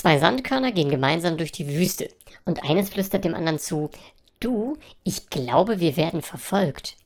Zwei Sandkörner gehen gemeinsam durch die Wüste und eines flüstert dem anderen zu, du, ich glaube, wir werden verfolgt.